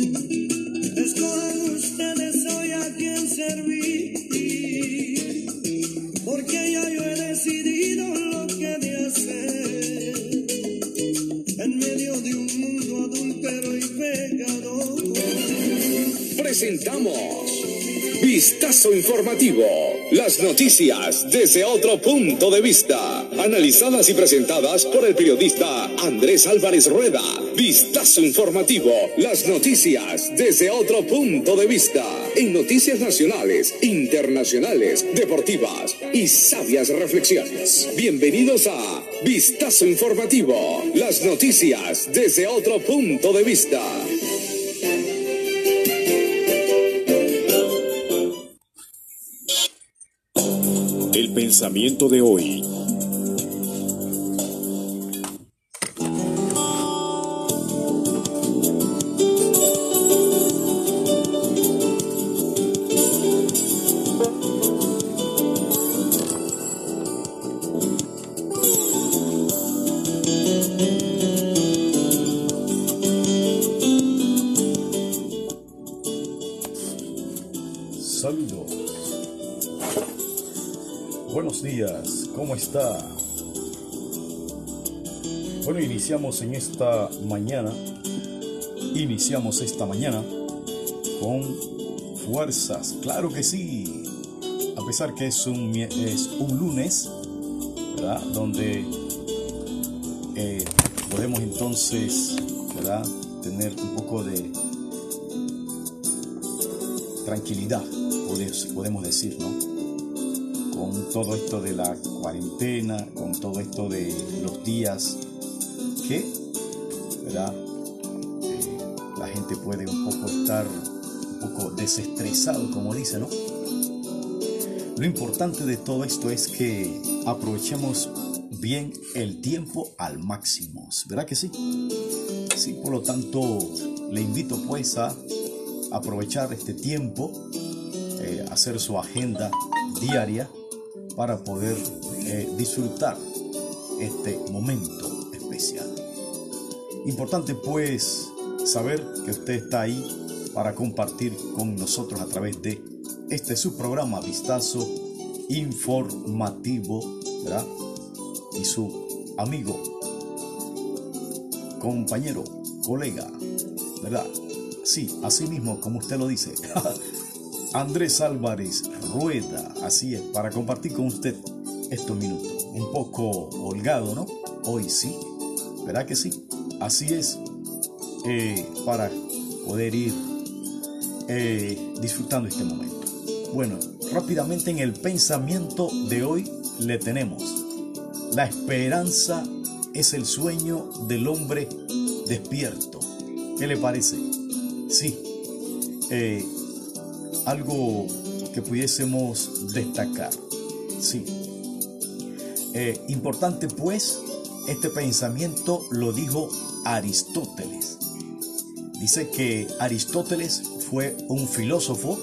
Escojan ustedes hoy a quien servir, porque ya yo he decidido lo que de hacer en medio de un mundo adúltero y pecador. Presentamos Vistazo Informativo. Las noticias desde otro punto de vista. Analizadas y presentadas por el periodista Andrés Álvarez Rueda. Vistazo Informativo. Las noticias desde otro punto de vista. En noticias nacionales, internacionales, deportivas y sabias reflexiones. Bienvenidos a Vistazo Informativo. Las noticias desde otro punto de vista. Pensamiento de hoy. Iniciamos en esta mañana, iniciamos esta mañana con fuerzas, claro que sí, a pesar que es un, es un lunes, ¿verdad? Donde eh, podemos entonces, ¿verdad? Tener un poco de tranquilidad, podemos decir, ¿no? Con todo esto de la cuarentena, con todo esto de los días que, ¿verdad? Eh, la gente puede un poco estar un poco desestresado, como dice, ¿no? Lo importante de todo esto es que aprovechemos bien el tiempo al máximo, ¿verdad que sí? Sí, por lo tanto, le invito pues a aprovechar este tiempo, eh, hacer su agenda diaria para poder eh, disfrutar este momento. Importante pues saber que usted está ahí para compartir con nosotros a través de este su programa Vistazo Informativo, ¿verdad? Y su amigo, compañero, colega, ¿verdad? Sí, así mismo como usted lo dice. Andrés Álvarez Rueda, así es, para compartir con usted estos minutos. Un poco holgado, ¿no? Hoy sí, ¿verdad que sí? Así es, eh, para poder ir eh, disfrutando este momento. Bueno, rápidamente en el pensamiento de hoy le tenemos. La esperanza es el sueño del hombre despierto. ¿Qué le parece? Sí, eh, algo que pudiésemos destacar. Sí. Importante pues, este pensamiento lo dijo Aristóteles. Dice que Aristóteles fue un filósofo,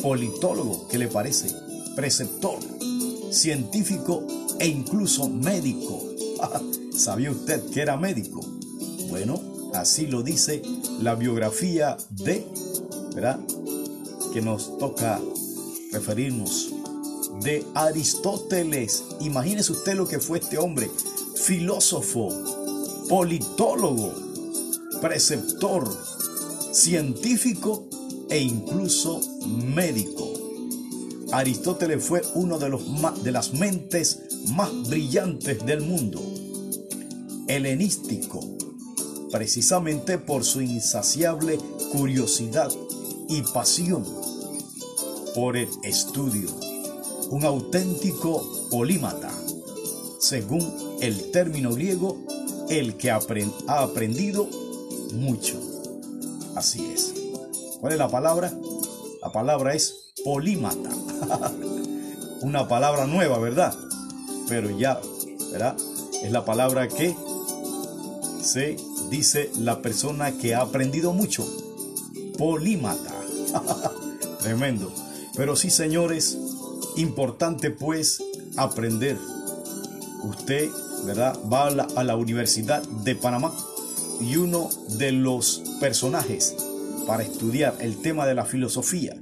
politólogo, ¿qué le parece? Preceptor, científico e incluso médico. ¿Sabía usted que era médico? Bueno, así lo dice la biografía de, ¿verdad? Que nos toca referirnos de Aristóteles. Imagínese usted lo que fue este hombre, filósofo, politólogo, preceptor, científico e incluso médico. Aristóteles fue uno de, los de las mentes más brillantes del mundo, helenístico, precisamente por su insaciable curiosidad y pasión por el estudio, un auténtico polímata, según el término griego, el que ha aprendido mucho. Así es. ¿Cuál es la palabra? La palabra es polímata. Una palabra nueva, ¿verdad? Pero ya, ¿verdad? Es la palabra que se dice la persona que ha aprendido mucho. Polímata. Tremendo. Pero sí, señores, importante pues aprender. Usted, ¿verdad? Va a la, a la Universidad de Panamá y uno de los personajes para estudiar el tema de la filosofía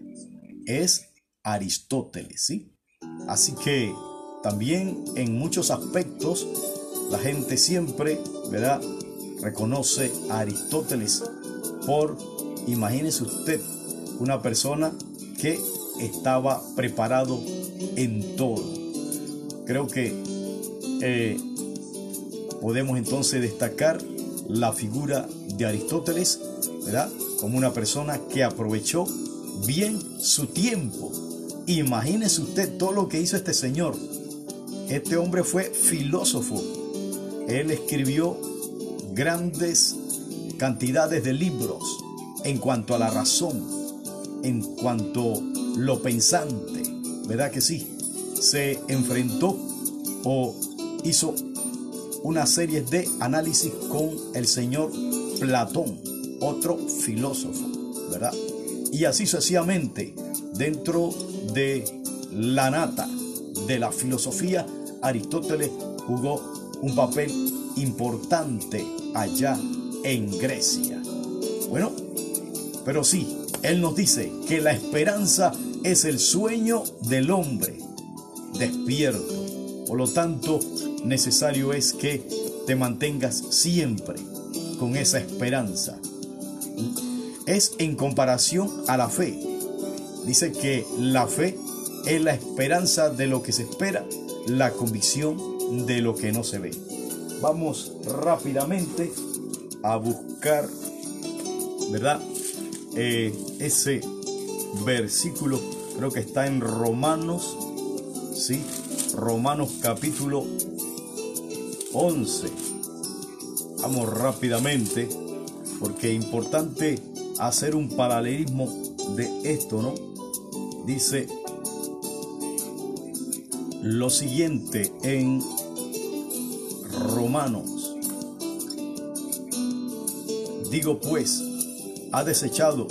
es Aristóteles, ¿sí? Así que también en muchos aspectos la gente siempre, ¿verdad? Reconoce a Aristóteles por, imagínese usted, una persona que estaba preparado en todo. Creo que eh, podemos entonces destacar la figura de Aristóteles, ¿verdad? Como una persona que aprovechó bien su tiempo. Imagínese usted todo lo que hizo este señor. Este hombre fue filósofo. Él escribió grandes cantidades de libros en cuanto a la razón, en cuanto lo pensante, ¿verdad que sí? Se enfrentó o hizo una serie de análisis con el señor Platón, otro filósofo, ¿verdad? Y así sucesivamente, dentro de la nata de la filosofía, Aristóteles jugó un papel importante allá en Grecia. Bueno, pero sí, él nos dice que la esperanza es el sueño del hombre despierto. Por lo tanto, necesario es que te mantengas siempre con esa esperanza. Es en comparación a la fe. Dice que la fe es la esperanza de lo que se espera, la convicción de lo que no se ve. Vamos rápidamente a buscar, ¿verdad? Eh, ese versículo, creo que está en Romanos, ¿sí? Romanos capítulo 11. Vamos rápidamente, porque es importante hacer un paralelismo de esto, ¿no? Dice lo siguiente en Romanos. Digo pues, ha desechado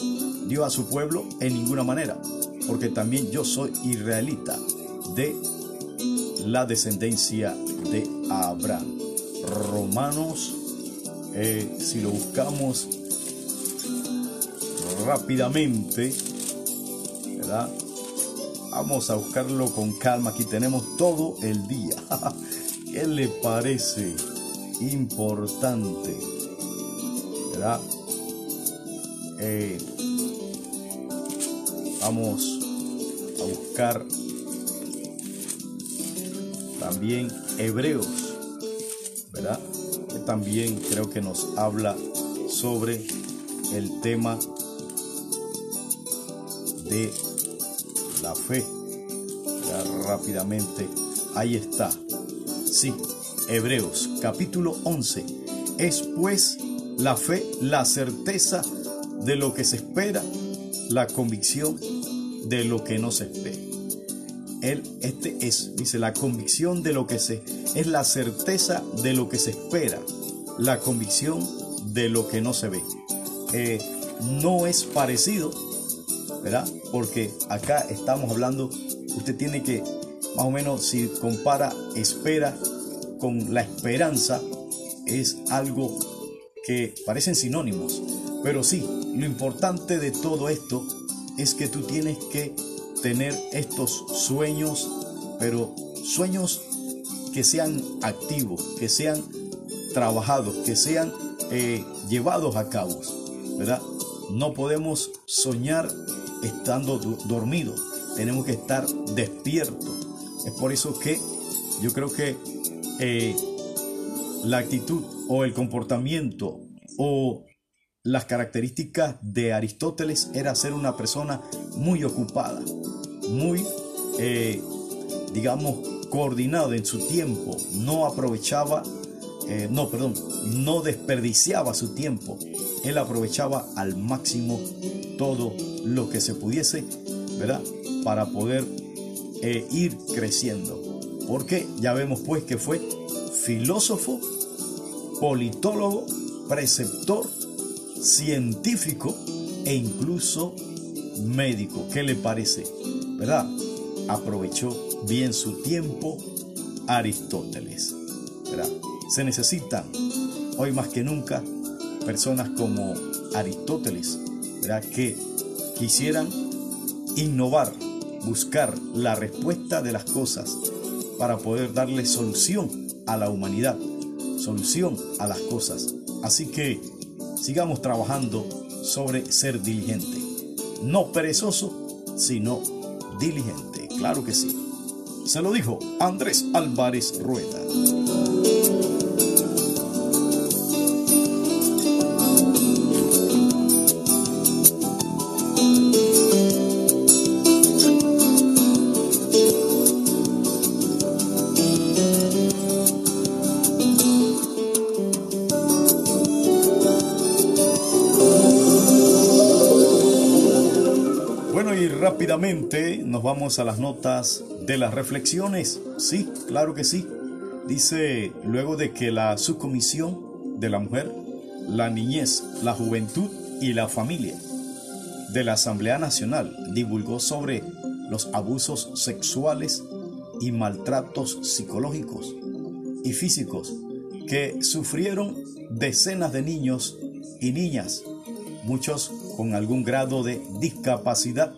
Dios a su pueblo en ninguna manera, porque también yo soy israelita de la descendencia de Abraham. Romanos, eh, si lo buscamos rápidamente, ¿verdad? Vamos a buscarlo con calma. Aquí tenemos todo el día. ¿Qué le parece importante? ¿Verdad? Eh, vamos a buscar también Hebreos, ¿verdad? Que también creo que nos habla sobre el tema de la fe. rápidamente, ahí está. Sí, Hebreos capítulo 11. Es pues la fe la certeza de lo que se espera, la convicción de lo que no se espera. Él, este es, dice, la convicción de lo que se, es la certeza de lo que se espera, la convicción de lo que no se ve. Eh, no es parecido, ¿verdad? Porque acá estamos hablando, usted tiene que, más o menos, si compara espera con la esperanza, es algo que parecen sinónimos. Pero sí, lo importante de todo esto es que tú tienes que tener estos sueños, pero sueños que sean activos, que sean trabajados, que sean eh, llevados a cabo, ¿verdad? No podemos soñar estando dormidos, tenemos que estar despiertos. Es por eso que yo creo que eh, la actitud o el comportamiento o las características de Aristóteles era ser una persona muy ocupada, muy, eh, digamos, coordinada en su tiempo, no aprovechaba, eh, no, perdón, no desperdiciaba su tiempo, él aprovechaba al máximo todo lo que se pudiese, ¿verdad? Para poder eh, ir creciendo. Porque ya vemos pues que fue filósofo, politólogo, preceptor, científico e incluso médico. ¿Qué le parece? ¿Verdad? Aprovechó bien su tiempo Aristóteles. Se necesitan hoy más que nunca personas como Aristóteles ¿verdad? que quisieran innovar, buscar la respuesta de las cosas para poder darle solución a la humanidad, solución a las cosas. Así que sigamos trabajando sobre ser diligente. No perezoso, sino diligente. Claro que sí. Se lo dijo Andrés Álvarez Rueda. Nos vamos a las notas de las reflexiones. Sí, claro que sí. Dice, luego de que la subcomisión de la mujer, la niñez, la juventud y la familia de la Asamblea Nacional divulgó sobre los abusos sexuales y maltratos psicológicos y físicos que sufrieron decenas de niños y niñas, muchos con algún grado de discapacidad,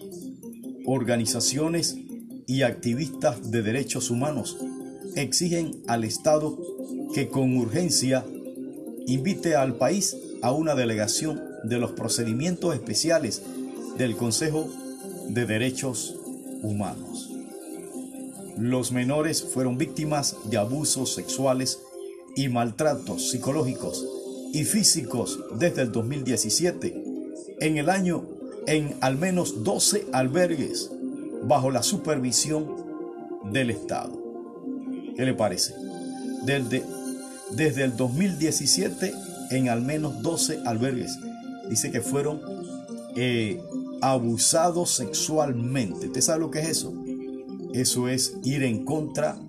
organizaciones y activistas de derechos humanos exigen al Estado que con urgencia invite al país a una delegación de los procedimientos especiales del Consejo de Derechos Humanos. Los menores fueron víctimas de abusos sexuales y maltratos psicológicos y físicos desde el 2017 en el año en al menos 12 albergues bajo la supervisión del Estado. ¿Qué le parece? Desde, desde el 2017 en al menos 12 albergues. Dice que fueron eh, abusados sexualmente. ¿Usted sabe lo que es eso? Eso es ir en contra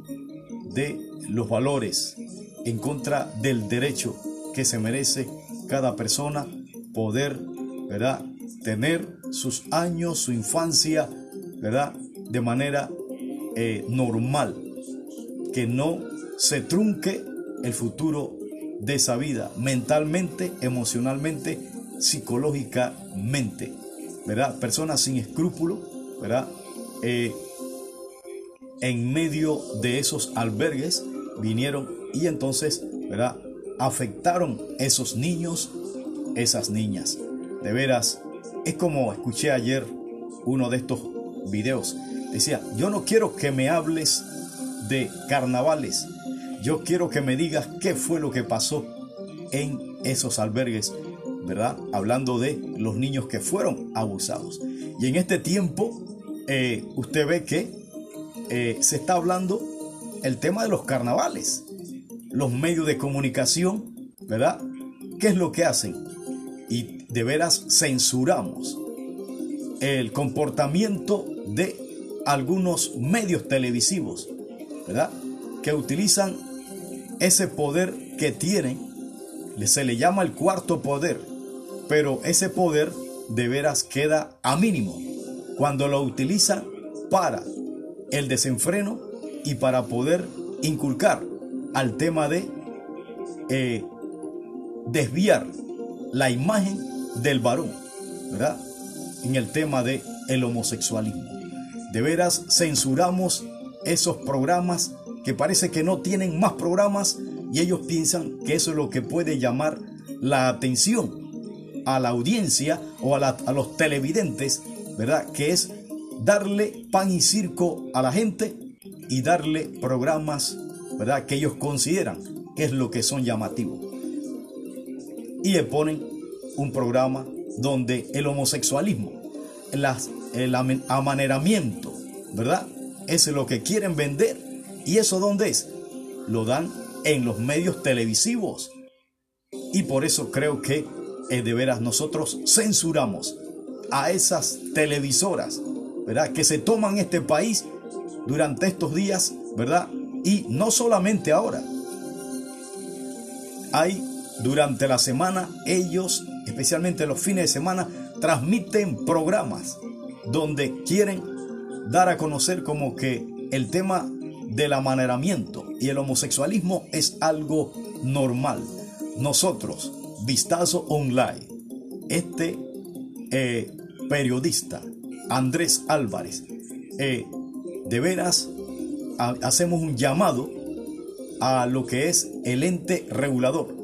de los valores, en contra del derecho que se merece cada persona poder ¿verdad? Tener sus años, su infancia, ¿verdad? De manera eh, normal. Que no se trunque el futuro de esa vida, mentalmente, emocionalmente, psicológicamente, ¿verdad? Personas sin escrúpulo, ¿verdad? Eh, en medio de esos albergues vinieron y entonces, ¿verdad? Afectaron esos niños, esas niñas. De veras, es como escuché ayer uno de estos videos. Decía, yo no quiero que me hables de carnavales. Yo quiero que me digas qué fue lo que pasó en esos albergues, ¿verdad? Hablando de los niños que fueron abusados. Y en este tiempo, eh, usted ve que eh, se está hablando el tema de los carnavales. Los medios de comunicación, ¿verdad? ¿Qué es lo que hacen? Y de veras censuramos el comportamiento de algunos medios televisivos, ¿verdad? Que utilizan ese poder que tienen, se le llama el cuarto poder, pero ese poder de veras queda a mínimo cuando lo utilizan para el desenfreno y para poder inculcar al tema de eh, desviar la imagen del varón, ¿verdad? En el tema de el homosexualismo. De veras censuramos esos programas que parece que no tienen más programas y ellos piensan que eso es lo que puede llamar la atención a la audiencia o a, a los televidentes, ¿verdad? Que es darle pan y circo a la gente y darle programas, ¿verdad? Que ellos consideran que es lo que son llamativos y le ponen un programa donde el homosexualismo, el amaneramiento, ¿verdad? es lo que quieren vender. ¿Y eso dónde es? Lo dan en los medios televisivos. Y por eso creo que eh, de veras nosotros censuramos a esas televisoras, ¿verdad? Que se toman este país durante estos días, ¿verdad? Y no solamente ahora. Hay durante la semana ellos, especialmente los fines de semana, transmiten programas donde quieren dar a conocer como que el tema del amaneramiento y el homosexualismo es algo normal. Nosotros, Vistazo Online, este eh, periodista Andrés Álvarez, eh, de veras hacemos un llamado a lo que es el ente regulador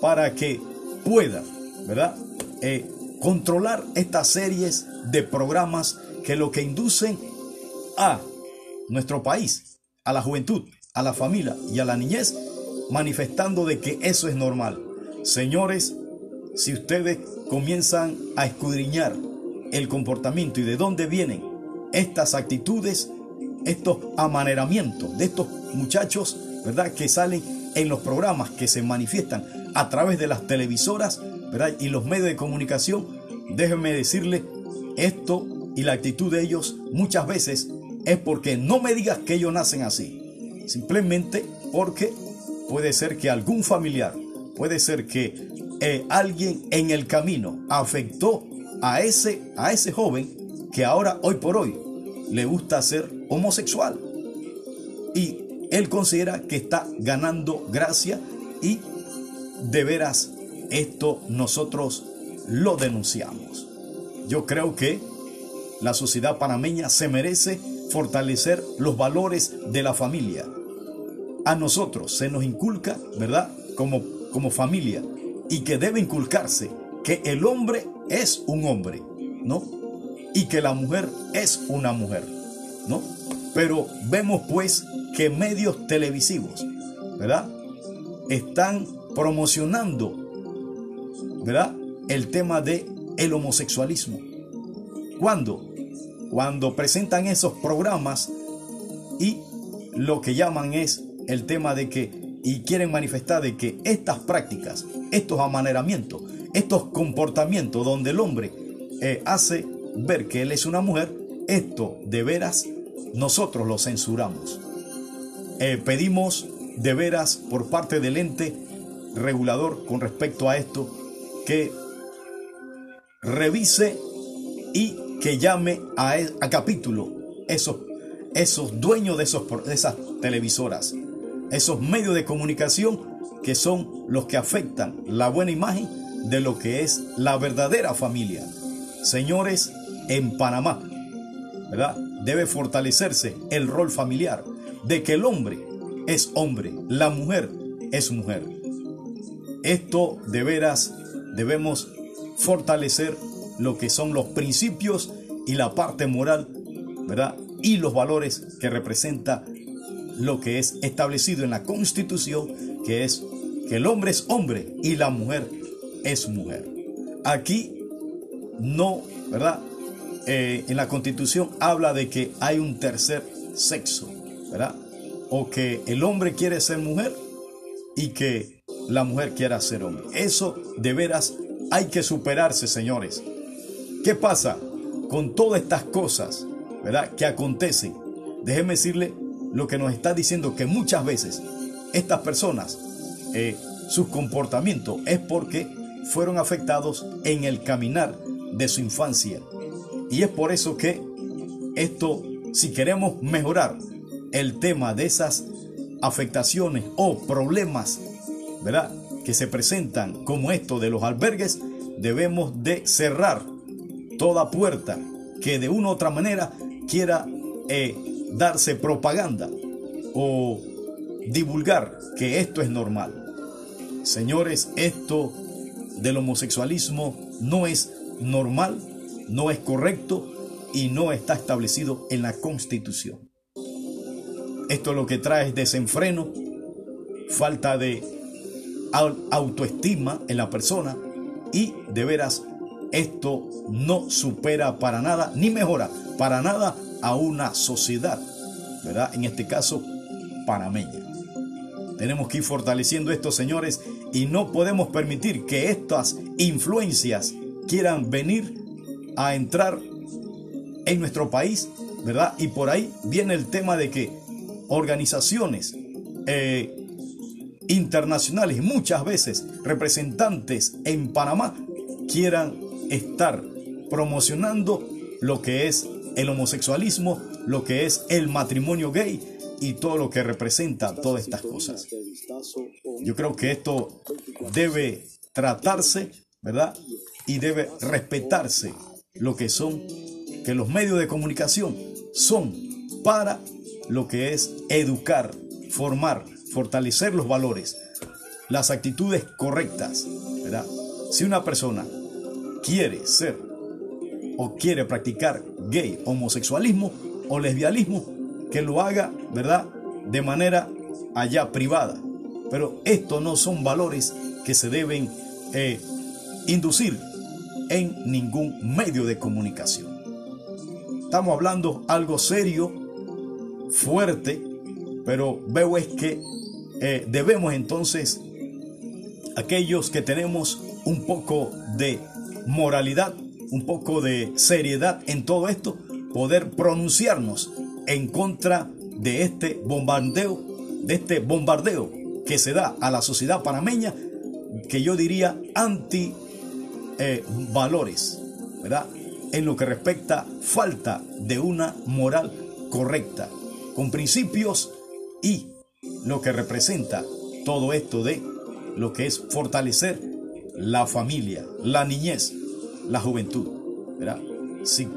para que pueda, ¿verdad? Eh, controlar estas series de programas que lo que inducen a nuestro país, a la juventud, a la familia y a la niñez, manifestando de que eso es normal. Señores, si ustedes comienzan a escudriñar el comportamiento y de dónde vienen estas actitudes, estos amaneramientos de estos muchachos, ¿verdad? Que salen en los programas que se manifiestan a través de las televisoras. Y los medios de comunicación, déjenme decirle, esto y la actitud de ellos muchas veces es porque no me digas que ellos nacen así, simplemente porque puede ser que algún familiar, puede ser que eh, alguien en el camino afectó a ese, a ese joven que ahora, hoy por hoy, le gusta ser homosexual. Y él considera que está ganando gracia y de veras esto nosotros lo denunciamos. Yo creo que la sociedad panameña se merece fortalecer los valores de la familia. A nosotros se nos inculca, ¿verdad? Como, como familia. Y que debe inculcarse que el hombre es un hombre, ¿no? Y que la mujer es una mujer, ¿no? Pero vemos pues que medios televisivos, ¿verdad? Están promocionando, ¿verdad? El tema de el homosexualismo. ¿Cuándo? Cuando presentan esos programas y lo que llaman es el tema de que y quieren manifestar de que estas prácticas, estos amaneramientos, estos comportamientos donde el hombre eh, hace ver que él es una mujer, esto de veras nosotros lo censuramos. Eh, pedimos de veras por parte del ente regulador con respecto a esto que revise y que llame a, e, a capítulo esos, esos dueños de, esos, de esas televisoras, esos medios de comunicación que son los que afectan la buena imagen de lo que es la verdadera familia. Señores, en Panamá, ¿verdad? Debe fortalecerse el rol familiar de que el hombre es hombre, la mujer es mujer. Esto de veras debemos fortalecer lo que son los principios y la parte moral, ¿verdad? Y los valores que representa lo que es establecido en la Constitución, que es que el hombre es hombre y la mujer es mujer. Aquí no, ¿verdad? Eh, en la Constitución habla de que hay un tercer sexo, ¿verdad? O que el hombre quiere ser mujer y que la mujer quiera ser hombre. Eso de veras hay que superarse, señores. ¿Qué pasa con todas estas cosas, ¿verdad? Que acontecen. Déjeme decirle lo que nos está diciendo que muchas veces estas personas, eh, su comportamiento es porque fueron afectados en el caminar de su infancia. Y es por eso que esto, si queremos mejorar el tema de esas afectaciones o problemas, ¿verdad? Que se presentan como esto de los albergues, debemos de cerrar toda puerta que de una u otra manera quiera eh, darse propaganda o divulgar que esto es normal. Señores, esto del homosexualismo no es normal, no es correcto y no está establecido en la Constitución. Esto lo que trae es desenfreno, falta de autoestima en la persona y de veras esto no supera para nada ni mejora para nada a una sociedad, ¿verdad? En este caso, panameña. Tenemos que ir fortaleciendo esto, señores, y no podemos permitir que estas influencias quieran venir a entrar en nuestro país, ¿verdad? Y por ahí viene el tema de que organizaciones eh, internacionales, muchas veces representantes en Panamá, quieran estar promocionando lo que es el homosexualismo, lo que es el matrimonio gay y todo lo que representa todas estas cosas. Yo creo que esto debe tratarse, ¿verdad? Y debe respetarse lo que son, que los medios de comunicación son para lo que es educar, formar, fortalecer los valores, las actitudes correctas, ¿verdad? Si una persona quiere ser o quiere practicar gay, homosexualismo o lesbianismo, que lo haga, ¿verdad? De manera allá privada. Pero estos no son valores que se deben eh, inducir en ningún medio de comunicación. Estamos hablando algo serio, fuerte, pero veo es que eh, debemos entonces, aquellos que tenemos un poco de moralidad, un poco de seriedad en todo esto, poder pronunciarnos en contra de este bombardeo, de este bombardeo que se da a la sociedad panameña, que yo diría anti eh, valores, ¿verdad? En lo que respecta falta de una moral correcta, con principios y lo que representa todo esto de lo que es fortalecer la familia, la niñez, la juventud. ¿verdad? Si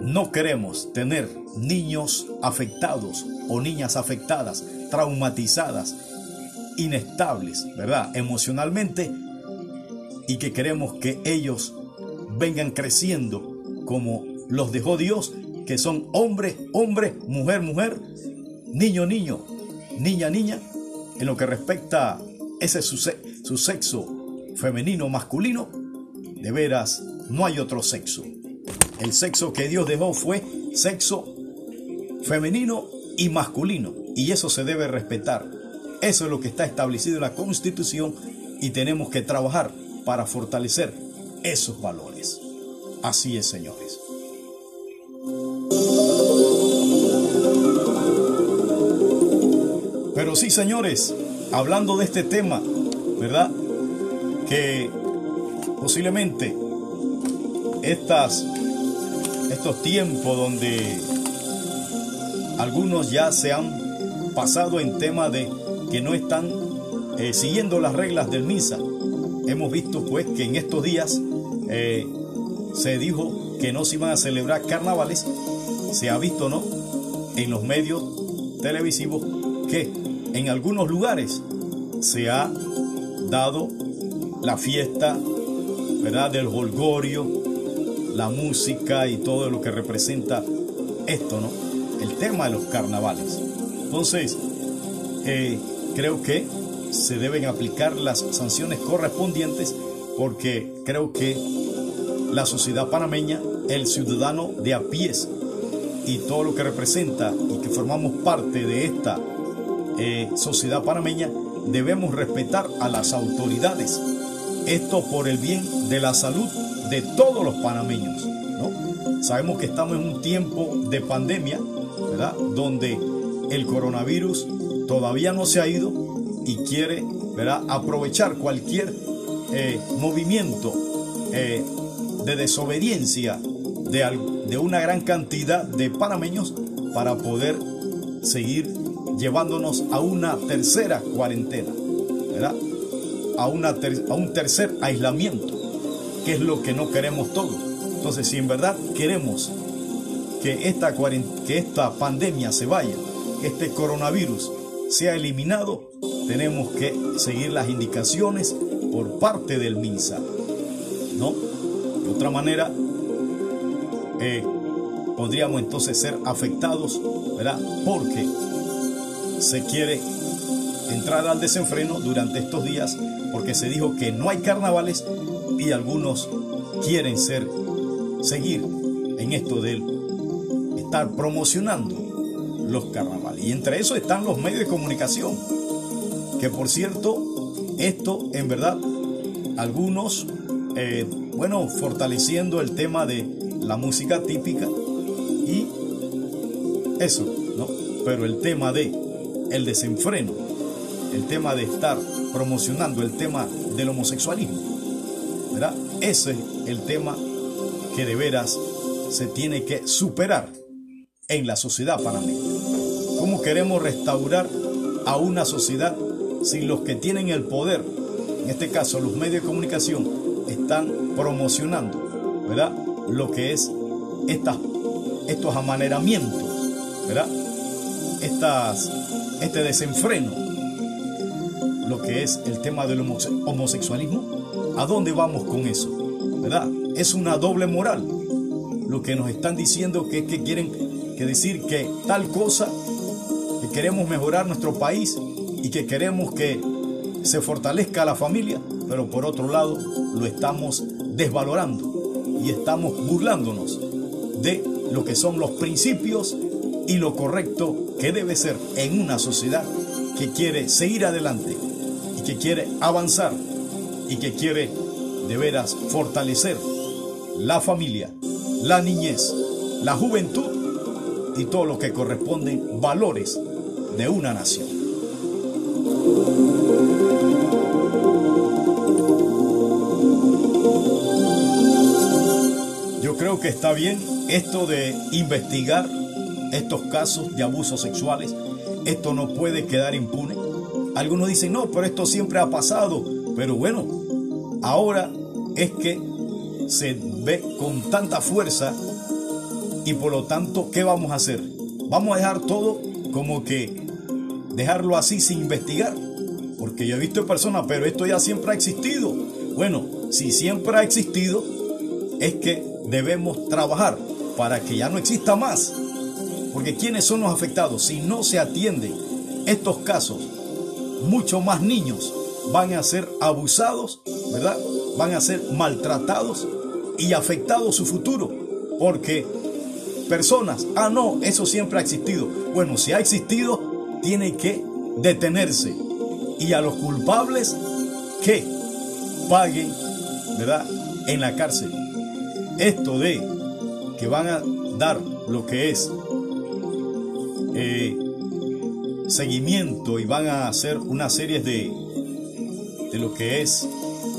no queremos tener niños afectados o niñas afectadas, traumatizadas, inestables, ¿verdad? Emocionalmente, y que queremos que ellos vengan creciendo como los dejó Dios, que son hombre, hombre, mujer, mujer, niño, niño, niña, niña, en lo que respecta a ese su, su sexo femenino, masculino, de veras no hay otro sexo. El sexo que Dios dejó fue sexo femenino y masculino, y eso se debe respetar. Eso es lo que está establecido en la Constitución y tenemos que trabajar para fortalecer esos valores. Así es, señores. Pero sí, señores, hablando de este tema, ¿verdad? Que posiblemente estas, estos tiempos donde algunos ya se han pasado en tema de que no están eh, siguiendo las reglas del misa. Hemos visto pues que en estos días eh, se dijo que no se iban a celebrar carnavales. Se ha visto, ¿no? En los medios televisivos que en algunos lugares se ha dado la fiesta, ¿verdad? Del holgorio, la música y todo lo que representa esto, ¿no? El tema de los carnavales. Entonces, eh, creo que se deben aplicar las sanciones correspondientes porque creo que la sociedad panameña, el ciudadano de a pies y todo lo que representa y que formamos parte de esta eh, sociedad panameña, debemos respetar a las autoridades. Esto por el bien de la salud de todos los panameños. Sabemos que estamos en un tiempo de pandemia, ¿verdad? Donde el coronavirus todavía no se ha ido y quiere ¿verdad? aprovechar cualquier eh, movimiento eh, de desobediencia de, de una gran cantidad de panameños para poder seguir llevándonos a una tercera cuarentena, ¿verdad? A, una a un tercer aislamiento, que es lo que no queremos todos. Entonces, si en verdad queremos que esta, que esta pandemia se vaya, que este coronavirus sea eliminado, tenemos que seguir las indicaciones por parte del MINSA. ¿No? De otra manera, eh, podríamos entonces ser afectados, ¿verdad? Porque se quiere entrar al desenfreno durante estos días porque se dijo que no hay carnavales y algunos quieren ser seguir en esto de estar promocionando los carnavales. Y entre eso están los medios de comunicación que por cierto esto en verdad algunos eh, bueno fortaleciendo el tema de la música típica y eso no pero el tema de el desenfreno, el tema de estar promocionando el tema del homosexualismo. ¿verdad? Ese es el tema que de veras se tiene que superar en la sociedad panameña. ¿Cómo queremos restaurar a una sociedad si los que tienen el poder, en este caso los medios de comunicación, están promocionando, ¿verdad? lo que es estas, estos amaneramientos, ¿verdad? Estas, este desenfreno, lo que es el tema del homosexualismo. ¿A dónde vamos con eso? ¿Verdad? Es una doble moral. Lo que nos están diciendo que, que quieren que decir que tal cosa, que queremos mejorar nuestro país y que queremos que se fortalezca la familia, pero por otro lado lo estamos desvalorando y estamos burlándonos de lo que son los principios y lo correcto que debe ser en una sociedad que quiere seguir adelante y que quiere avanzar y que quiere de veras fortalecer la familia, la niñez, la juventud y todo lo que corresponden valores de una nación. Yo creo que está bien esto de investigar estos casos de abusos sexuales. Esto no puede quedar impune. Algunos dicen, no, pero esto siempre ha pasado. Pero bueno, ahora es que se ve con tanta fuerza y por lo tanto, ¿qué vamos a hacer? Vamos a dejar todo como que dejarlo así sin investigar. Porque yo he visto personas, pero esto ya siempre ha existido. Bueno, si siempre ha existido, es que debemos trabajar para que ya no exista más. Porque ¿quiénes son los afectados? Si no se atienden estos casos, mucho más niños van a ser abusados, ¿verdad? Van a ser maltratados y afectados su futuro. Porque personas, ah, no, eso siempre ha existido. Bueno, si ha existido, tiene que detenerse. Y a los culpables, que paguen, ¿verdad? En la cárcel esto de que van a dar lo que es eh, seguimiento y van a hacer una serie de, de lo que es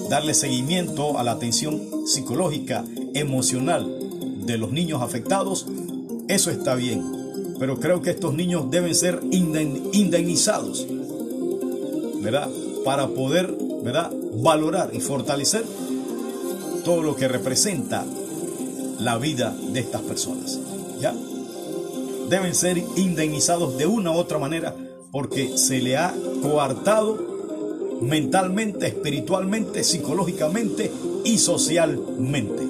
darle seguimiento a la atención psicológica, emocional de los niños afectados, eso está bien. Pero creo que estos niños deben ser indemnizados, ¿verdad? Para poder, ¿verdad? Valorar y fortalecer todo lo que representa la vida de estas personas. ¿Ya? Deben ser indemnizados de una u otra manera porque se le ha coartado mentalmente, espiritualmente, psicológicamente y socialmente.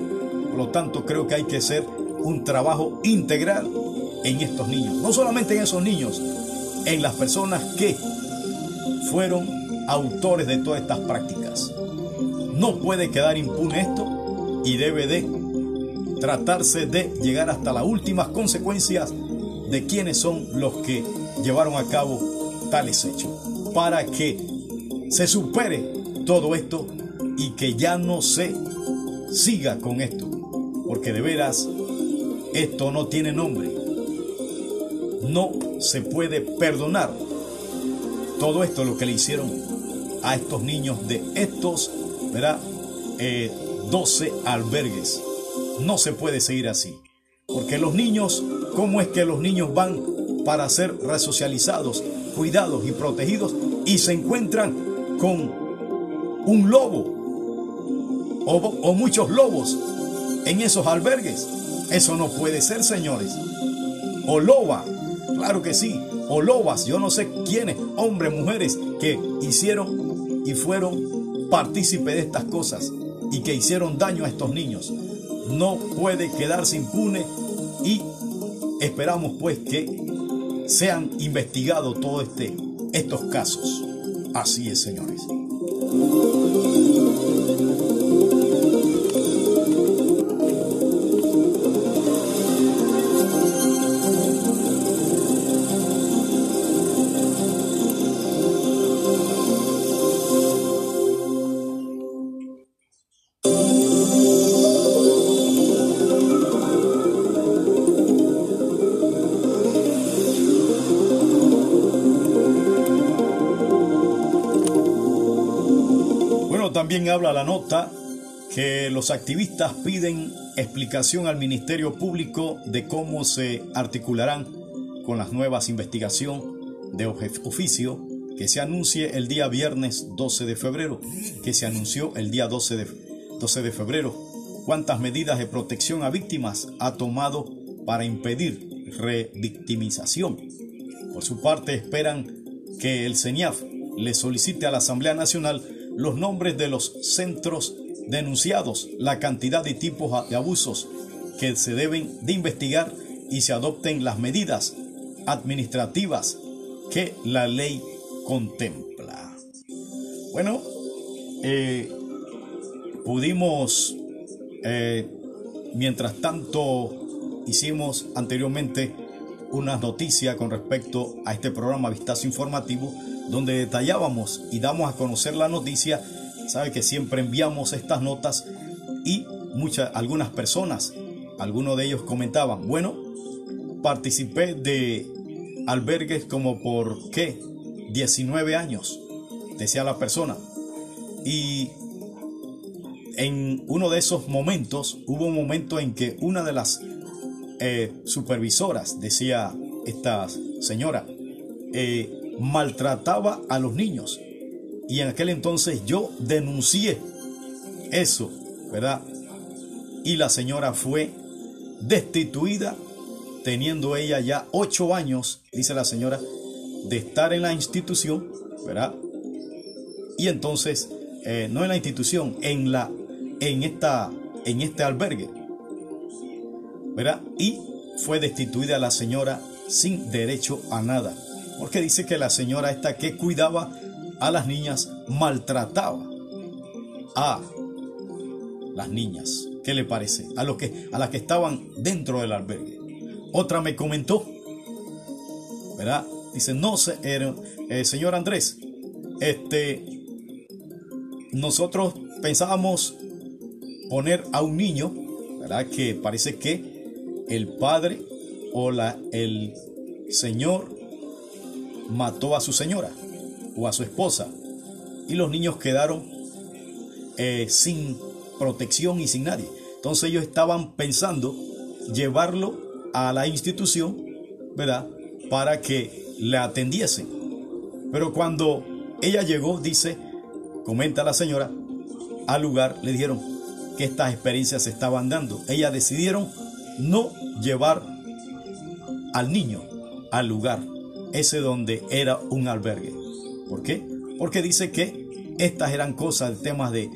Por lo tanto, creo que hay que hacer un trabajo integral en estos niños. No solamente en esos niños, en las personas que fueron autores de todas estas prácticas. No puede quedar impune esto y debe de tratarse de llegar hasta las últimas consecuencias de quiénes son los que llevaron a cabo tales hechos, para que se supere todo esto y que ya no se siga con esto, porque de veras esto no tiene nombre, no se puede perdonar todo esto lo que le hicieron a estos niños de estos, ¿verdad? 12 eh, albergues no se puede seguir así. Porque los niños, ¿cómo es que los niños van para ser resocializados, cuidados y protegidos y se encuentran con un lobo o, muchos lobos en esos albergues? Eso no puede ser, señores. O loba, claro que sí. O lobas, yo no sé quiénes, hombres, mujeres, que hicieron y fueron partícipes de estas cosas y que hicieron daño a estos niños no puede quedarse impune y esperamos pues que sean investigados todos este, estos casos. Así es, señores. También habla la nota que los activistas piden explicación al Ministerio Público de cómo se articularán con las nuevas investigaciones de oficio que se anuncie el día viernes 12 de febrero, que se anunció el día 12 de, 12 de febrero, cuántas medidas de protección a víctimas ha tomado para impedir revictimización. Por su parte, esperan que el CENIAF le solicite a la Asamblea Nacional los nombres de los centros denunciados, la cantidad y tipos de abusos que se deben de investigar y se adopten las medidas administrativas que la ley contempla. Bueno, eh, pudimos, eh, mientras tanto, hicimos anteriormente una noticia con respecto a este programa Vistazo Informativo, donde detallábamos y damos a conocer la noticia. Sabe que siempre enviamos estas notas y muchas, algunas personas, algunos de ellos comentaban, bueno, participé de albergues como por qué 19 años, decía la persona. Y en uno de esos momentos hubo un momento en que una de las eh, supervisoras, decía esta señora, eh, maltrataba a los niños. Y en aquel entonces yo denuncié eso, ¿verdad? Y la señora fue destituida teniendo ella ya ocho años, dice la señora, de estar en la institución, ¿verdad? Y entonces, eh, no en la institución, en, la, en, esta, en este albergue, ¿verdad? Y fue destituida la señora sin derecho a nada, porque dice que la señora esta que cuidaba a las niñas maltrataba a las niñas. ¿Qué le parece? A, los que, a las que estaban dentro del albergue. Otra me comentó, ¿verdad? Dice, no, eh, señor Andrés, este, nosotros pensábamos poner a un niño, ¿verdad? Que parece que el padre o la, el señor mató a su señora o a su esposa y los niños quedaron eh, sin protección y sin nadie. Entonces ellos estaban pensando llevarlo a la institución, ¿verdad? Para que la atendiesen. Pero cuando ella llegó, dice, comenta la señora, al lugar le dijeron que estas experiencias se estaban dando. Ellas decidieron no llevar al niño al lugar, ese donde era un albergue. ¿Por qué? Porque dice que estas eran cosas, temas de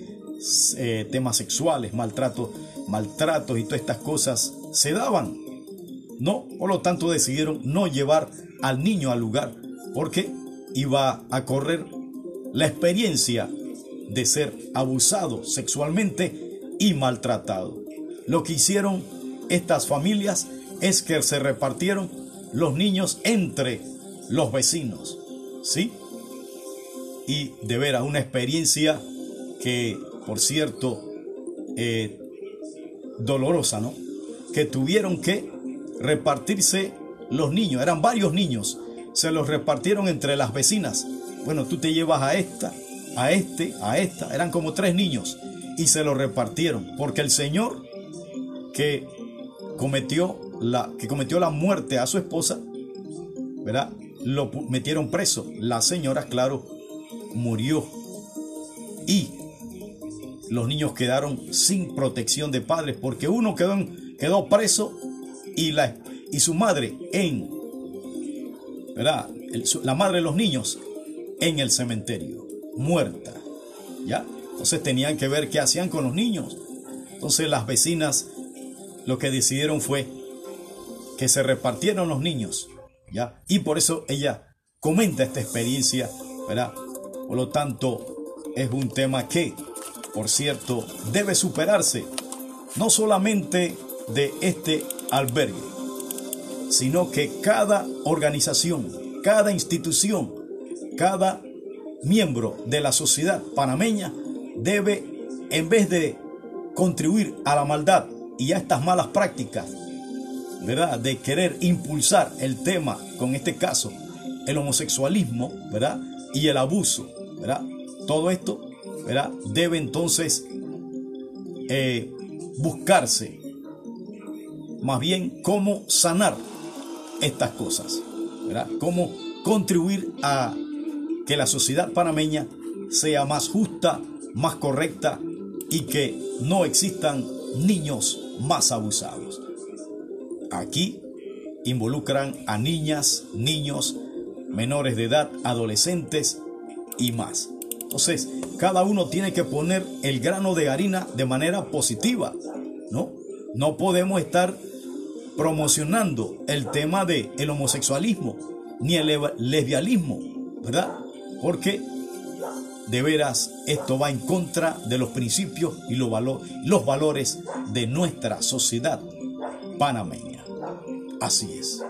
eh, temas sexuales, maltratos, maltratos y todas estas cosas se daban. No, por lo tanto decidieron no llevar al niño al lugar, porque iba a correr la experiencia de ser abusado sexualmente y maltratado. Lo que hicieron estas familias es que se repartieron los niños entre los vecinos, ¿sí? Y de veras una experiencia que, por cierto, eh, dolorosa, ¿no? Que tuvieron que repartirse los niños, eran varios niños, se los repartieron entre las vecinas. Bueno, tú te llevas a esta, a este, a esta, eran como tres niños y se los repartieron, porque el Señor que cometió la que cometió la muerte a su esposa, ¿verdad? Lo metieron preso. La señora, claro, murió. Y los niños quedaron sin protección de padres porque uno quedó, quedó preso y la y su madre en, ¿verdad? la madre de los niños en el cementerio, muerta, ¿ya? Entonces tenían que ver qué hacían con los niños. Entonces las vecinas lo que decidieron fue que se repartieron los niños, Y por eso ella comenta esta experiencia, ¿verdad? Por lo tanto, es un tema que, por cierto, debe superarse, no solamente de este albergue, sino que cada organización, cada institución, cada miembro de la sociedad panameña debe, en vez de contribuir a la maldad y a estas malas prácticas, ¿verdad? De querer impulsar el tema, con este caso, el homosexualismo, ¿verdad? Y el abuso, ¿verdad? Todo esto, ¿verdad? Debe entonces eh, buscarse más bien cómo sanar estas cosas, ¿verdad? Cómo contribuir a que la sociedad panameña sea más justa, más correcta y que no existan niños más abusados. Aquí involucran a niñas, niños, menores de edad, adolescentes y más. Entonces, cada uno tiene que poner el grano de harina de manera positiva, ¿no? No podemos estar promocionando el tema de el homosexualismo ni el lesbianismo, ¿verdad? Porque de veras esto va en contra de los principios y los, los valores de nuestra sociedad panameña. Así es.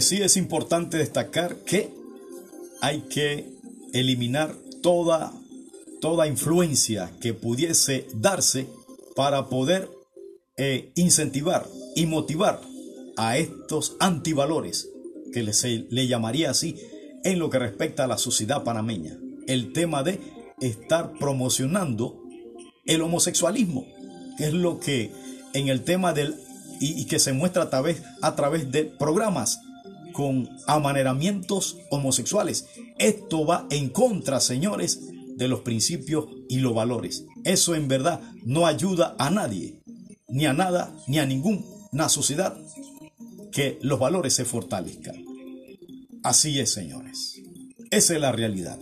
sí es importante destacar que hay que eliminar toda, toda influencia que pudiese darse para poder eh, incentivar y motivar a estos antivalores, que le, le llamaría así, en lo que respecta a la sociedad panameña. El tema de estar promocionando el homosexualismo, que es lo que en el tema del y, que se muestra a través, a través de programas con amaneramientos homosexuales. Esto va en contra, señores, de los principios y los valores. Eso en verdad no ayuda a nadie, ni a nada, ni a ninguna sociedad que los valores se fortalezcan. Así es, señores. Esa es la realidad.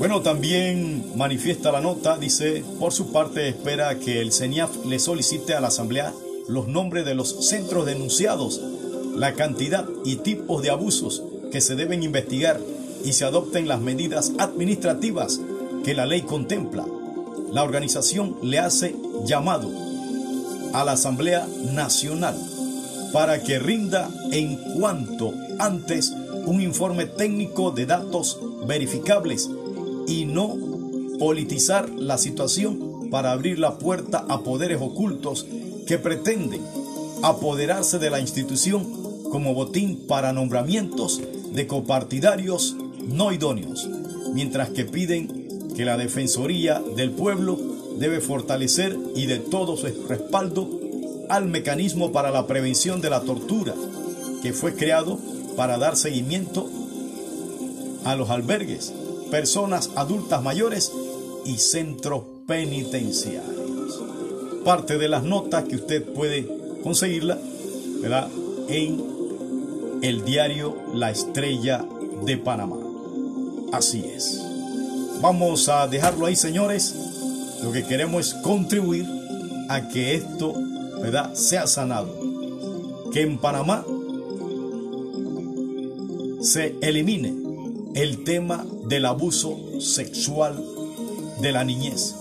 Bueno, también manifiesta la nota, dice, por su parte espera que el CENIAF le solicite a la Asamblea los nombres de los centros denunciados, la cantidad y tipos de abusos que se deben investigar y se adopten las medidas administrativas que la ley contempla. La organización le hace llamado a la Asamblea Nacional para que rinda en cuanto antes un informe técnico de datos verificables y no politizar la situación para abrir la puerta a poderes ocultos que pretenden apoderarse de la institución como botín para nombramientos de copartidarios no idóneos, mientras que piden que la Defensoría del Pueblo debe fortalecer y de todo su respaldo al mecanismo para la prevención de la tortura que fue creado para dar seguimiento a los albergues personas adultas mayores y centros penitenciarios. Parte de las notas que usted puede conseguirla ¿verdad? en el diario La Estrella de Panamá. Así es. Vamos a dejarlo ahí, señores. Lo que queremos es contribuir a que esto ¿verdad? sea sanado. Que en Panamá se elimine el tema del abuso sexual de la niñez,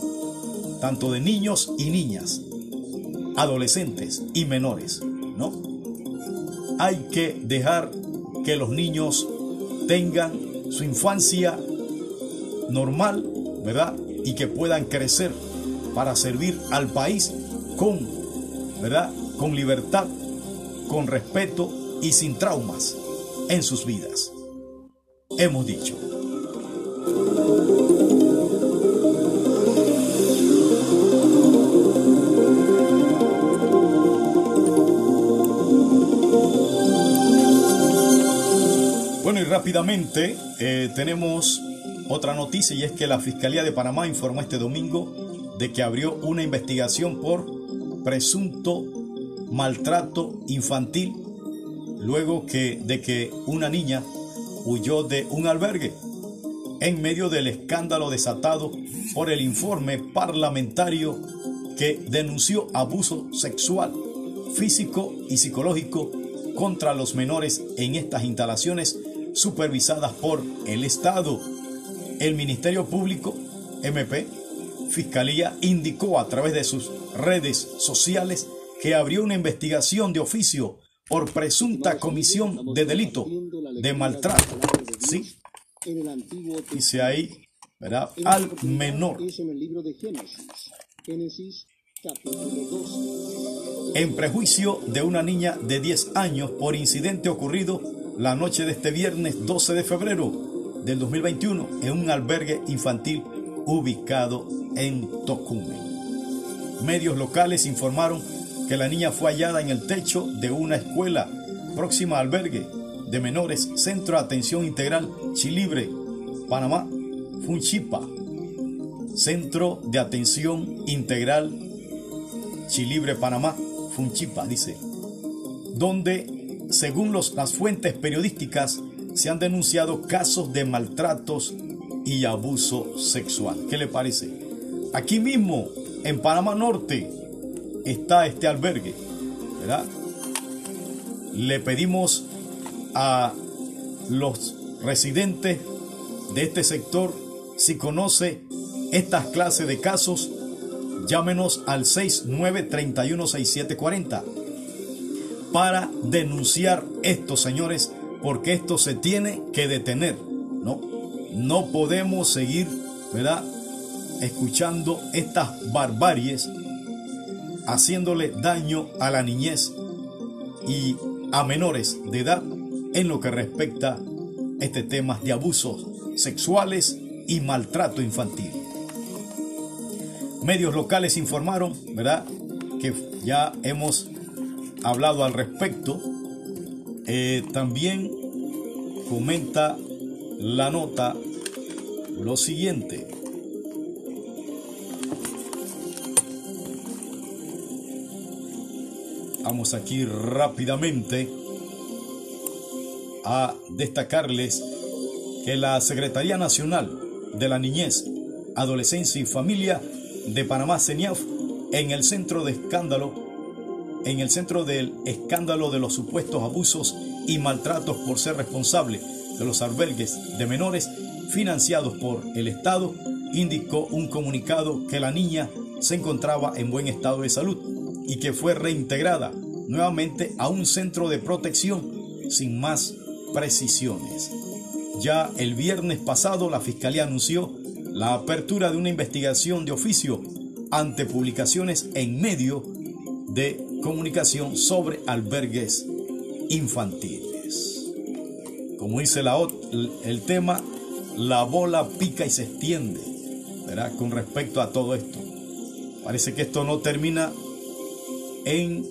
tanto de niños y niñas, adolescentes y menores, ¿no? Hay que dejar que los niños tengan su infancia normal, ¿verdad? Y que puedan crecer para servir al país con, ¿verdad? Con libertad, con respeto y sin traumas en sus vidas hemos dicho. Bueno, y rápidamente eh, tenemos otra noticia y es que la Fiscalía de Panamá informó este domingo de que abrió una investigación por presunto maltrato infantil luego que, de que una niña huyó de un albergue en medio del escándalo desatado por el informe parlamentario que denunció abuso sexual, físico y psicológico contra los menores en estas instalaciones supervisadas por el Estado. El Ministerio Público, MP, Fiscalía, indicó a través de sus redes sociales que abrió una investigación de oficio por presunta comisión de delito de maltrato. ¿Sí? Dice ahí, ¿verdad? Al menor. en prejuicio de una niña de 10 años por incidente ocurrido la noche de este viernes 12 de febrero del 2021 en un albergue infantil ubicado en Tocumen. Medios locales informaron que la niña fue hallada en el techo de una escuela próxima al albergue de menores Centro de Atención Integral Chilibre, Panamá, Funchipa. Centro de Atención Integral Chilibre, Panamá, Funchipa, dice, donde, según los, las fuentes periodísticas, se han denunciado casos de maltratos y abuso sexual. ¿Qué le parece? Aquí mismo, en Panamá Norte, está este albergue, ¿verdad? Le pedimos a los residentes de este sector si conoce estas clases de casos, llámenos al 69316740 para denunciar esto, señores, porque esto se tiene que detener, ¿no? No podemos seguir, ¿verdad? Escuchando estas barbaries, haciéndole daño a la niñez y a menores de edad en lo que respecta a este tema de abusos sexuales y maltrato infantil. Medios locales informaron, ¿verdad?, que ya hemos hablado al respecto. Eh, también comenta la nota lo siguiente. Vamos aquí rápidamente a destacarles que la Secretaría Nacional de la Niñez, Adolescencia y Familia de Panamá, CENIAF, en el centro de escándalo, en el centro del escándalo de los supuestos abusos y maltratos por ser responsable de los albergues de menores financiados por el Estado, indicó un comunicado que la niña se encontraba en buen estado de salud y que fue reintegrada nuevamente a un centro de protección sin más precisiones. Ya el viernes pasado la Fiscalía anunció la apertura de una investigación de oficio ante publicaciones en medio de comunicación sobre albergues infantiles. Como dice la, el tema, la bola pica y se extiende ¿verdad? con respecto a todo esto. Parece que esto no termina en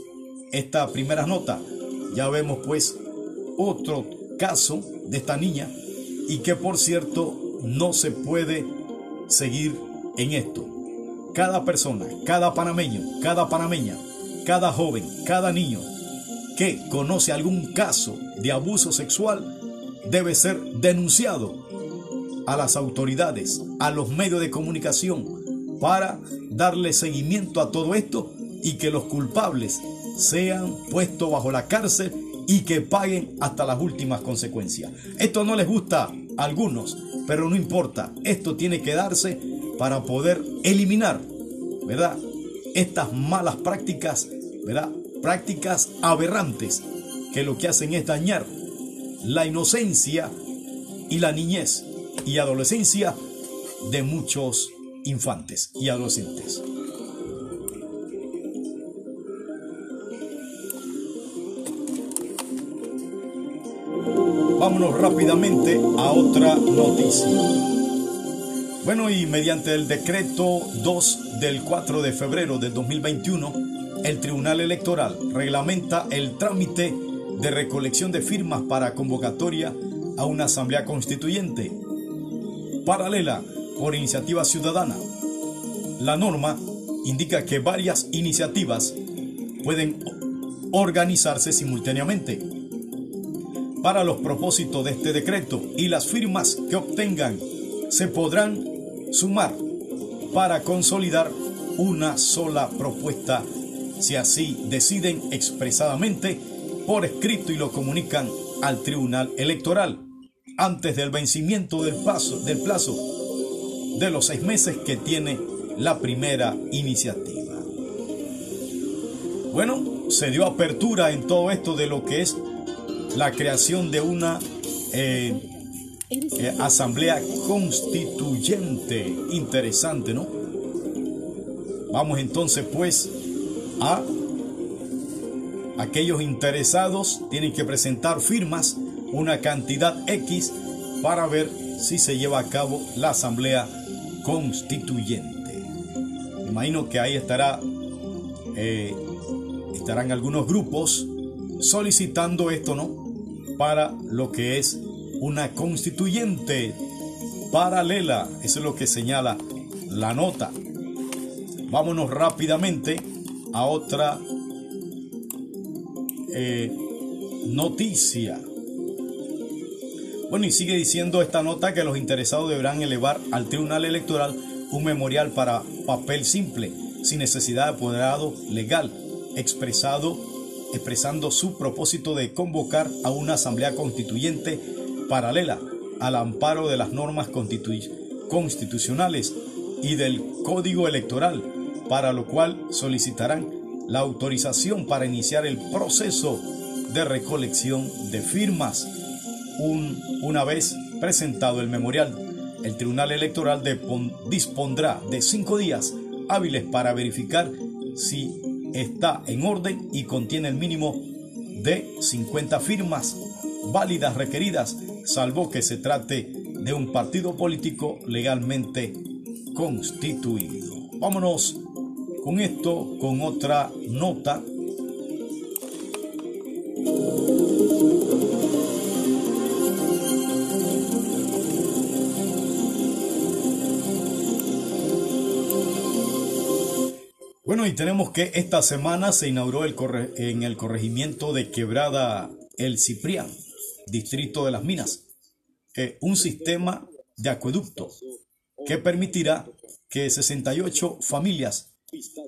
esta primera nota. Ya vemos pues otro caso de esta niña y que por cierto no se puede seguir en esto. Cada persona, cada panameño, cada panameña, cada joven, cada niño que conoce algún caso de abuso sexual debe ser denunciado a las autoridades, a los medios de comunicación, para darle seguimiento a todo esto y que los culpables sean puestos bajo la cárcel y que paguen hasta las últimas consecuencias. Esto no les gusta a algunos, pero no importa, esto tiene que darse para poder eliminar, ¿verdad? Estas malas prácticas, ¿verdad? Prácticas aberrantes que lo que hacen es dañar la inocencia y la niñez y adolescencia de muchos infantes y adolescentes. Rápidamente a otra noticia. Bueno, y mediante el decreto 2 del 4 de febrero de 2021, el Tribunal Electoral reglamenta el trámite de recolección de firmas para convocatoria a una asamblea constituyente paralela por iniciativa ciudadana. La norma indica que varias iniciativas pueden organizarse simultáneamente para los propósitos de este decreto y las firmas que obtengan se podrán sumar para consolidar una sola propuesta si así deciden expresadamente por escrito y lo comunican al Tribunal Electoral antes del vencimiento del, plazo de los seis meses que tiene la primera iniciativa. Bueno, se dio apertura en todo esto de lo que es la creación de una eh, eh, asamblea constituyente. Interesante, ¿no? Vamos entonces pues a aquellos interesados tienen que presentar firmas, una cantidad X para ver si se lleva a cabo la asamblea constituyente. Me imagino que ahí estará, eh, estarán algunos grupos solicitando esto, ¿no? Para lo que es una constituyente paralela. Eso es lo que señala la nota. Vámonos rápidamente a otra eh, noticia. Bueno, y sigue diciendo esta nota que los interesados deberán elevar al Tribunal Electoral un memorial para papel simple, sin necesidad de apoderado legal, expresado, expresando su propósito de convocar a una asamblea constituyente paralela al amparo de las normas constitucionales y del Código Electoral, para lo cual solicitarán la autorización para iniciar el proceso de recolección de firmas. una vez presentado el memorial, el Tribunal Electoral dispondrá de cinco días hábiles para verificar si está en orden y contiene el mínimo de 50 firmas válidas requeridas, salvo que se trate de un partido político legalmente constituido. Vámonos con esto, con otra nota. Bueno, y tenemos que esta semana se inauguró el en el corregimiento de Quebrada El Ciprián, distrito de las Minas, un sistema de acueducto que permitirá que 68 familias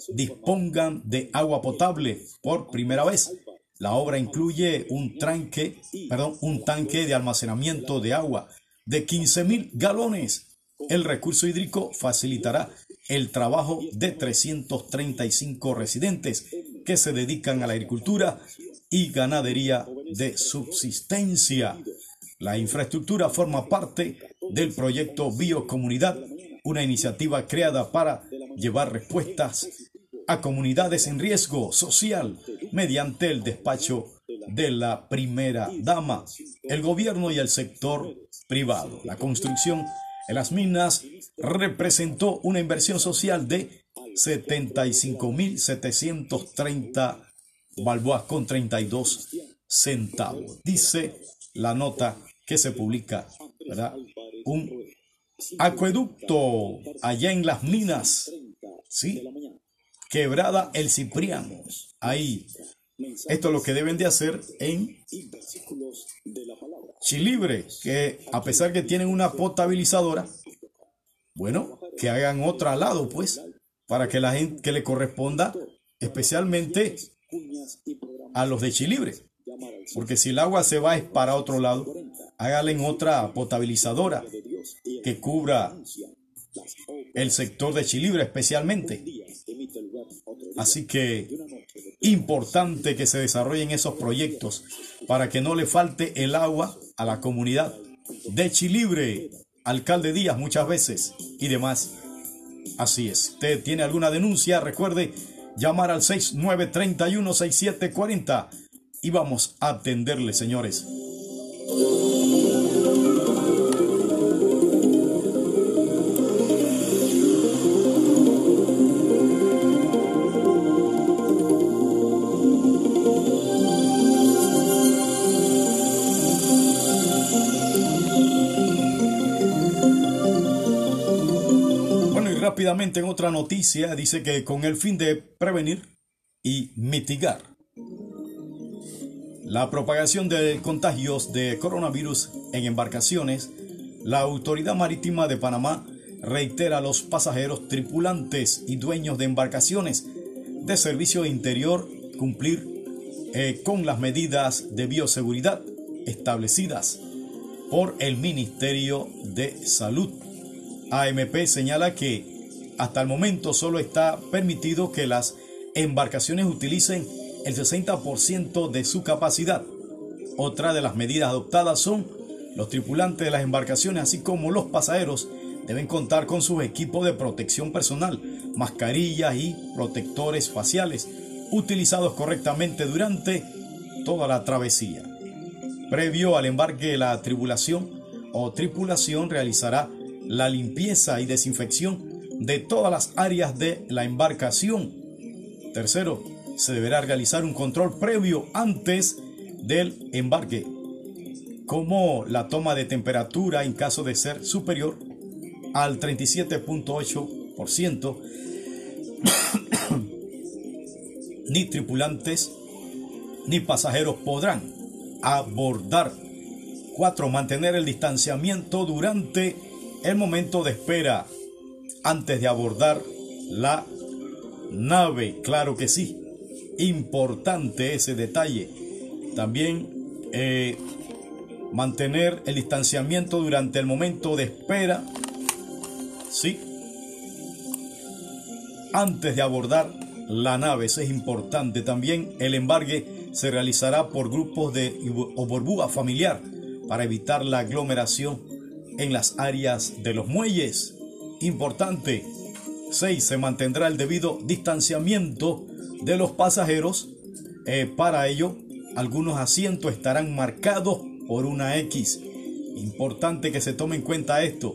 dispongan de agua potable por primera vez. La obra incluye un, tanque de almacenamiento de agua de 15.000 galones. El recurso hídrico facilitará el trabajo de 335 residentes que se dedican a la agricultura y ganadería de subsistencia. La infraestructura forma parte del proyecto Biocomunidad, una iniciativa creada para llevar respuestas a comunidades en riesgo social mediante el despacho de la primera dama, el gobierno y el sector privado. La construcción en las minas representó una inversión social de 75.730 balboas con 32 centavos. Dice la nota que se publica. Un acueducto allá en las minas ¿sí? Quebrada el Cipriano. Ahí. Esto es lo que deben de hacer en Chilibre, que a pesar que tienen una potabilizadora, bueno, que hagan otra al lado, pues, para que la gente que le corresponda, especialmente a los de Chilibre. Porque si el agua se va es para otro lado, háganle otra potabilizadora que cubra el sector de Chilibre especialmente. Así que importante que se desarrollen esos proyectos para que no le falte el agua a la comunidad de Chilibre, alcalde Díaz muchas veces y demás. Así es. Usted tiene alguna denuncia, recuerde llamar al 6931-6740 y vamos a atenderle, señores. En otra noticia dice que con el fin de prevenir y mitigar la propagación de contagios de coronavirus en embarcaciones, la Autoridad Marítima de Panamá reitera a los pasajeros, tripulantes y dueños de embarcaciones de servicio interior cumplir eh, con las medidas de bioseguridad establecidas por el Ministerio de Salud. AMP señala que hasta el momento solo está permitido que las embarcaciones utilicen el 60% de su capacidad. Otra de las medidas adoptadas son los tripulantes de las embarcaciones, así como los pasajeros, deben contar con su equipo de protección personal, mascarillas y protectores faciales utilizados correctamente durante toda la travesía. Previo al embarque, la tribulación o tripulación realizará la limpieza y desinfección de todas las áreas de la embarcación. Tercero, se deberá realizar un control previo antes del embarque, como la toma de temperatura en caso de ser superior al 37.8%, ni tripulantes ni pasajeros podrán abordar. 4. Mantener el distanciamiento durante el momento de espera antes de abordar la nave. Claro que sí. Importante ese detalle. También eh, mantener el distanciamiento durante el momento de espera. Sí. Antes de abordar la nave. Eso es importante. También el embargue se realizará por grupos de o burbuja familiar para evitar la aglomeración en las áreas de los muelles. Importante. 6. Se mantendrá el debido distanciamiento de los pasajeros. Eh, para ello, algunos asientos estarán marcados por una X. Importante que se tome en cuenta esto.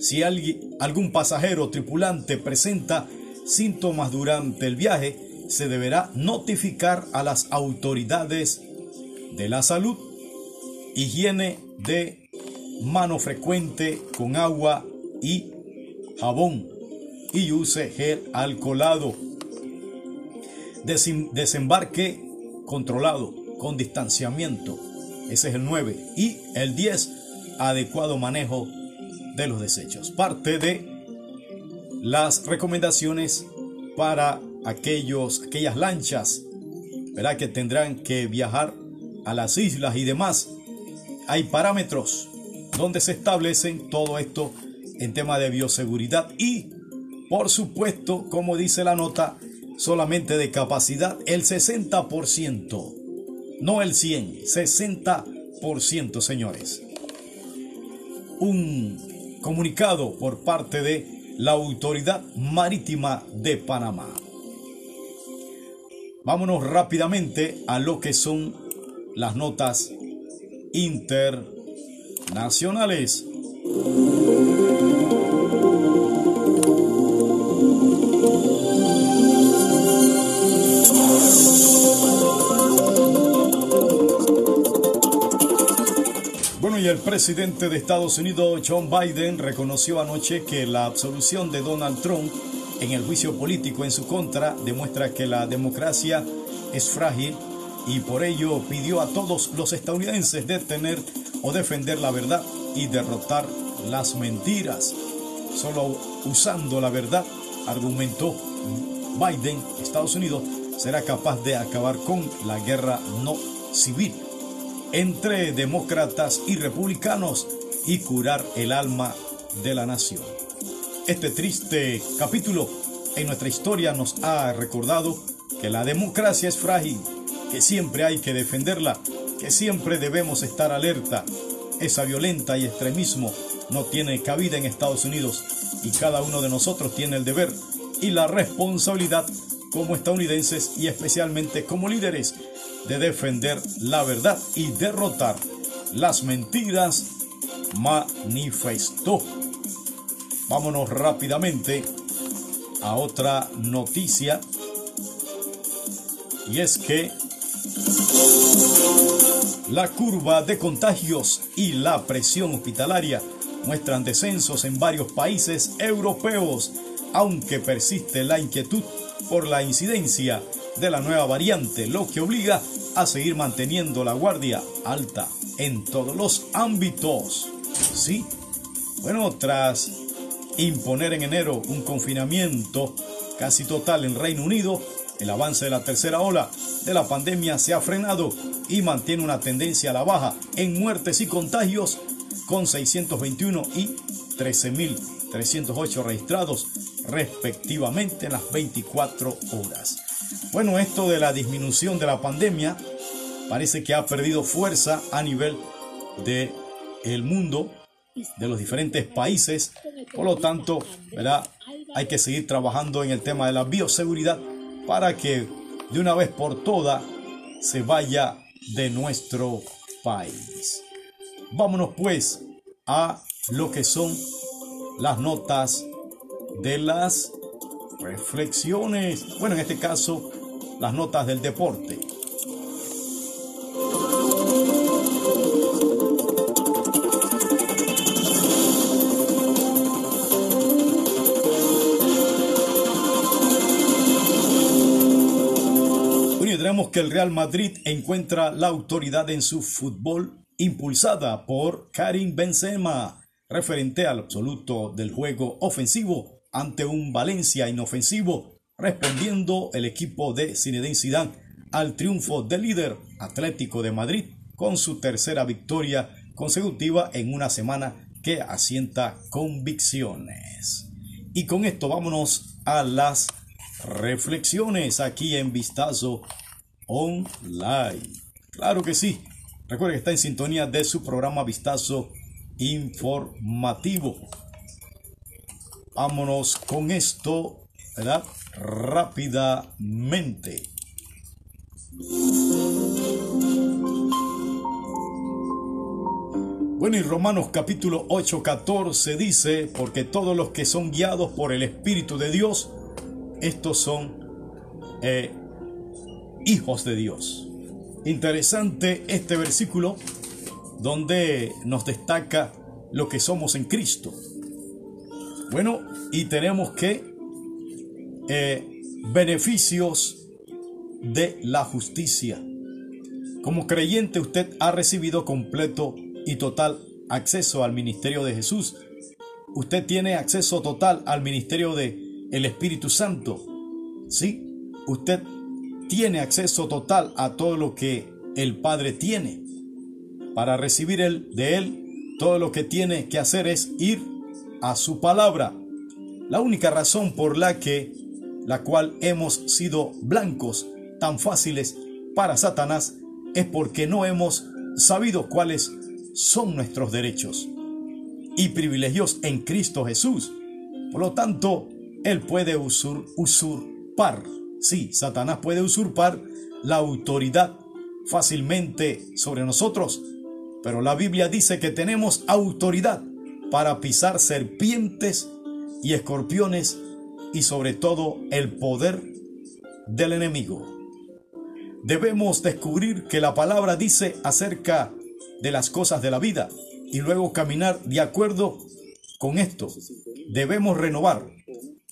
Si alguien, algún pasajero tripulante presenta síntomas durante el viaje, se deberá notificar a las autoridades de la salud. Higiene de mano frecuente con agua y jabón y use gel alcoholado. desembarque controlado con distanciamiento. Ese es el 9. Y el 10, adecuado manejo de los desechos. Parte de las recomendaciones para aquellos, aquellas lanchas ¿verdad? que tendrán que viajar a las islas y demás. Hay parámetros donde se establecen todo esto en tema de bioseguridad y, por supuesto, como dice la nota, solamente de capacidad el 60%, no el 100, 60%, señores. Un comunicado por parte de la Autoridad Marítima de Panamá. Vámonos rápidamente a lo que son las notas internacionales. Y el presidente de Estados Unidos, John Biden, reconoció anoche que la absolución de Donald Trump en el juicio político en su contra demuestra que la democracia es frágil y por ello pidió a todos los estadounidenses detener o defender la verdad y derrotar las mentiras. Solo usando la verdad, argumentó Biden, Estados Unidos será capaz de acabar con la guerra no civil entre demócratas y republicanos y curar el alma de la nación. Este triste capítulo en nuestra historia nos ha recordado que la democracia es frágil, que siempre hay que defenderla, que siempre debemos estar alerta. Esa violenta y extremismo no tiene cabida en Estados Unidos y cada uno de nosotros tiene el deber y la responsabilidad como estadounidenses y especialmente como líderes de defender la verdad y derrotar las mentiras, manifestó. Vámonos rápidamente a otra noticia y es que la curva de contagios y la presión hospitalaria muestran descensos en varios países europeos, aunque persiste la inquietud por la incidencia de la nueva variante, lo que obliga a seguir manteniendo la guardia alta en todos los ámbitos. Sí, bueno, tras imponer en enero un confinamiento casi total en Reino Unido, el avance de la tercera ola de la pandemia se ha frenado y mantiene una tendencia a la baja en muertes y contagios con 621 y 13.308 registrados respectivamente en las 24 horas. Bueno, esto de la disminución de la pandemia parece que ha perdido fuerza a nivel de el mundo, de los diferentes países, Por lo tanto, ¿verdad? hay que seguir trabajando en el tema de la bioseguridad para que de una vez por todas se vaya de nuestro país. Vámonos pues a lo que son las notas de las reflexiones. Bueno, en este caso, las notas del deporte. que el Real Madrid encuentra la autoridad en su fútbol impulsada por Karim Benzema, referente al absoluto del juego ofensivo ante un Valencia inofensivo, respondiendo el equipo de Zinedine Zidane al triunfo del líder Atlético de Madrid con su tercera victoria consecutiva en una semana que asienta convicciones. Y con esto vámonos a las reflexiones aquí en Vistazo online. Claro que sí. Recuerde que está en sintonía de su programa Vistazo Informativo. Vámonos con esto, ¿verdad? Rápidamente. Bueno, y Romanos capítulo 8, 14 dice, porque todos los que son guiados por el Espíritu de Dios, estos son eh, hijos de Dios. Interesante este versículo donde nos destaca lo que somos en Cristo. Bueno, y tenemos que eh, beneficios de la justicia. Como creyente usted ha recibido completo y total acceso al ministerio de Jesús. Usted tiene acceso total al ministerio de el Espíritu Santo. Sí, usted tiene acceso total a todo lo que el Padre tiene. Para recibir el, de Él, todo lo que tiene que hacer es ir a su palabra. La única razón por la que, la cual hemos sido blancos tan fáciles para Satanás, es porque no hemos sabido cuáles son nuestros derechos y privilegios en Cristo Jesús. Por lo tanto, Él puede usur, usurpar Sí, Satanás puede usurpar la autoridad fácilmente sobre nosotros, pero la Biblia dice que tenemos autoridad para pisar serpientes y escorpiones y sobre todo el poder del enemigo. Debemos descubrir que la palabra dice acerca de las cosas de la vida y luego caminar de acuerdo con esto. Debemos renovar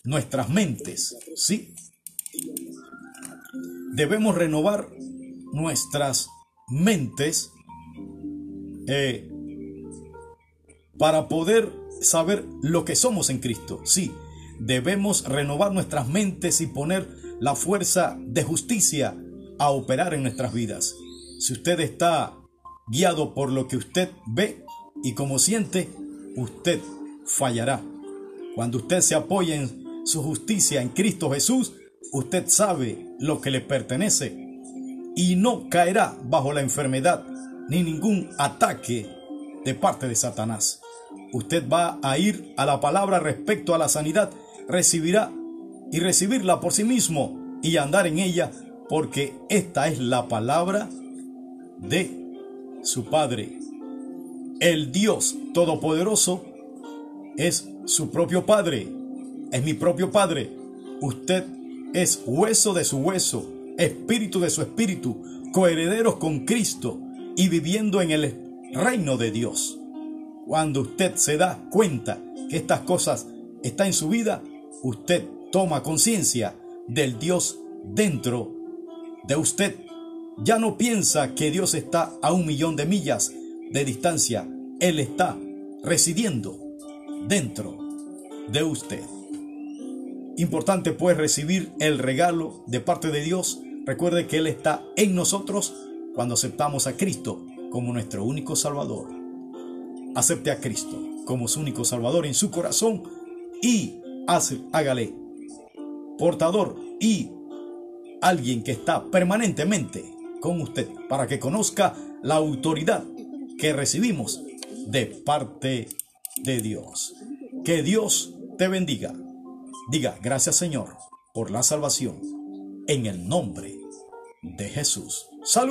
nuestras mentes, ¿sí? debemos renovar nuestras mentes eh, para poder saber lo que somos en Cristo. Sí, debemos renovar nuestras mentes y poner la fuerza de justicia a operar en nuestras vidas. Si usted está guiado por lo que usted ve y como siente, usted fallará. Cuando usted se apoya en su justicia en Cristo Jesús, usted sabe lo que le pertenece y no caerá bajo la enfermedad ni ningún ataque de parte de Satanás. Usted va a ir a la palabra respecto a la sanidad, recibirá y recibirla por sí mismo y andar en ella porque esta es la palabra de su Padre. El Dios Todopoderoso es su propio Padre, es mi propio Padre. Usted es hueso de su hueso, espíritu de su espíritu, coherederos con Cristo y viviendo en el reino de Dios. Cuando usted se da cuenta que estas cosas están en su vida, usted toma conciencia del Dios dentro de usted. Ya no piensa que Dios está a un millón de millas de distancia. Él está residiendo dentro de usted. Importante pues recibir el regalo de parte de Dios. Recuerde que Él está en nosotros cuando aceptamos a Cristo como nuestro único Salvador. Acepte a Cristo como su único Salvador en su corazón y hágale portador y alguien que está permanentemente con usted para que conozca la autoridad que recibimos de parte de Dios. Que Dios te bendiga. Diga gracias Señor por la salvación en el nombre de Jesús.